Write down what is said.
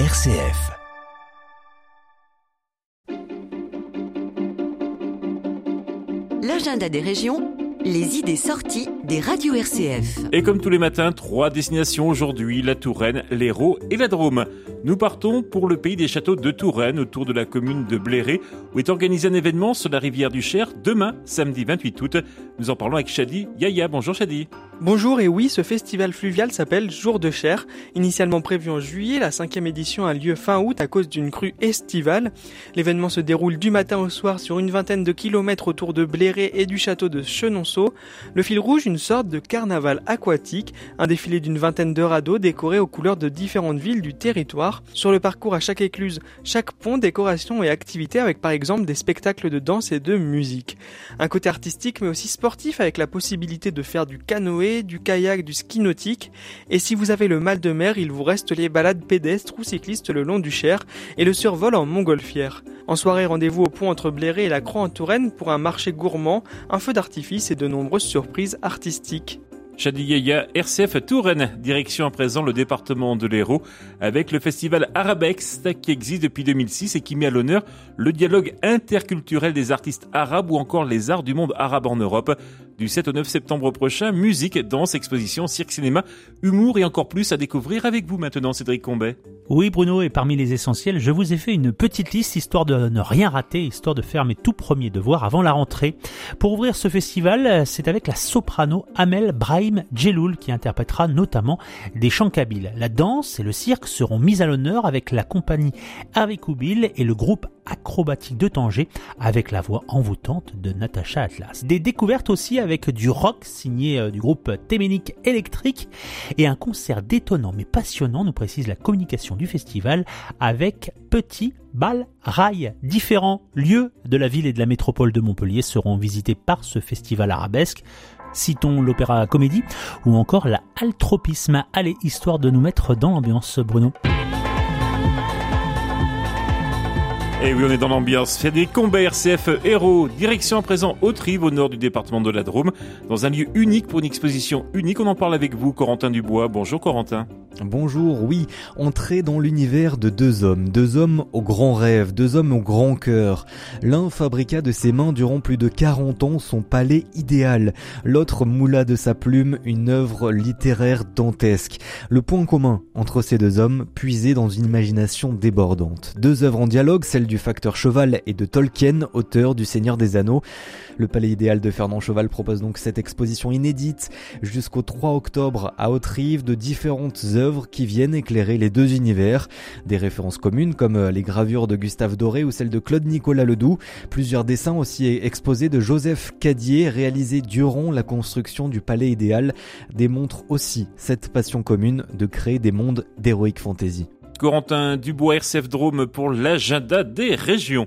RCF. L'agenda des régions, les idées sorties des radios RCF. Et comme tous les matins, trois destinations aujourd'hui, la Touraine, l'Hérault et la Drôme. Nous partons pour le pays des châteaux de Touraine, autour de la commune de Bléré, où est organisé un événement sur la rivière du Cher, demain, samedi 28 août. Nous en parlons avec Chadi Yaya. Bonjour Chadi. Bonjour et oui, ce festival fluvial s'appelle Jour de Cher. Initialement prévu en juillet, la cinquième édition a lieu fin août à cause d'une crue estivale. L'événement se déroule du matin au soir sur une vingtaine de kilomètres autour de Bléré et du château de Chenonceau. Le fil rouge, une sorte de carnaval aquatique, un défilé d'une vingtaine de radeaux décorés aux couleurs de différentes villes du territoire. Sur le parcours à chaque écluse, chaque pont, décoration et activité avec par exemple des spectacles de danse et de musique. Un côté artistique mais aussi sportif avec la possibilité de faire du canoë du kayak, du ski nautique. Et si vous avez le mal de mer, il vous reste les balades pédestres ou cyclistes le long du Cher et le survol en montgolfière. En soirée, rendez-vous au pont entre Bléré et la Croix en Touraine pour un marché gourmand, un feu d'artifice et de nombreuses surprises artistiques. Chadiyeya, RCF Touraine, direction à présent le département de l'Hérault, avec le festival Arabex qui existe depuis 2006 et qui met à l'honneur le dialogue interculturel des artistes arabes ou encore les arts du monde arabe en Europe. Du 7 au 9 septembre prochain, musique, danse, exposition, cirque, cinéma, humour et encore plus à découvrir avec vous maintenant, Cédric Combet. Oui, Bruno, et parmi les essentiels, je vous ai fait une petite liste histoire de ne rien rater, histoire de faire mes tout premiers devoirs avant la rentrée. Pour ouvrir ce festival, c'est avec la soprano Amel Brahim Djeloul qui interprétera notamment des chants kabyles. La danse et le cirque seront mis à l'honneur avec la compagnie Harry Koubil et le groupe acrobatique de Tanger avec la voix envoûtante de Natacha Atlas. Des découvertes aussi avec du rock signé euh, du groupe Téménique Électrique et un concert détonnant mais passionnant, nous précise la communication du festival, avec Petit Bal Rail. Différents lieux de la ville et de la métropole de Montpellier seront visités par ce festival arabesque. Citons l'opéra comédie ou encore la altropisme. Allez, histoire de nous mettre dans l'ambiance, Bruno. Et oui, on est dans l'ambiance. Des combats RCF héros. Direction à présent au au nord du département de la Drôme, dans un lieu unique pour une exposition unique. On en parle avec vous, Corentin Dubois. Bonjour, Corentin. Bonjour, oui, entrer dans l'univers de deux hommes, deux hommes au grand rêve, deux hommes au grand cœur. L'un fabriqua de ses mains durant plus de 40 ans son palais idéal, l'autre moula de sa plume une œuvre littéraire dantesque. Le point commun entre ces deux hommes, puisé dans une imagination débordante. Deux œuvres en dialogue, celle du facteur Cheval et de Tolkien, auteur du Seigneur des Anneaux. Le palais idéal de Fernand Cheval propose donc cette exposition inédite jusqu'au 3 octobre à Haute-Rive de différentes œuvres qui viennent éclairer les deux univers. Des références communes comme euh, les gravures de Gustave Doré ou celles de Claude Nicolas Ledoux. Plusieurs dessins aussi exposés de Joseph Cadier réalisés durant la construction du palais idéal démontrent aussi cette passion commune de créer des mondes d'heroic fantasy. Corentin Dubois, RCF Drôme pour l'agenda des régions.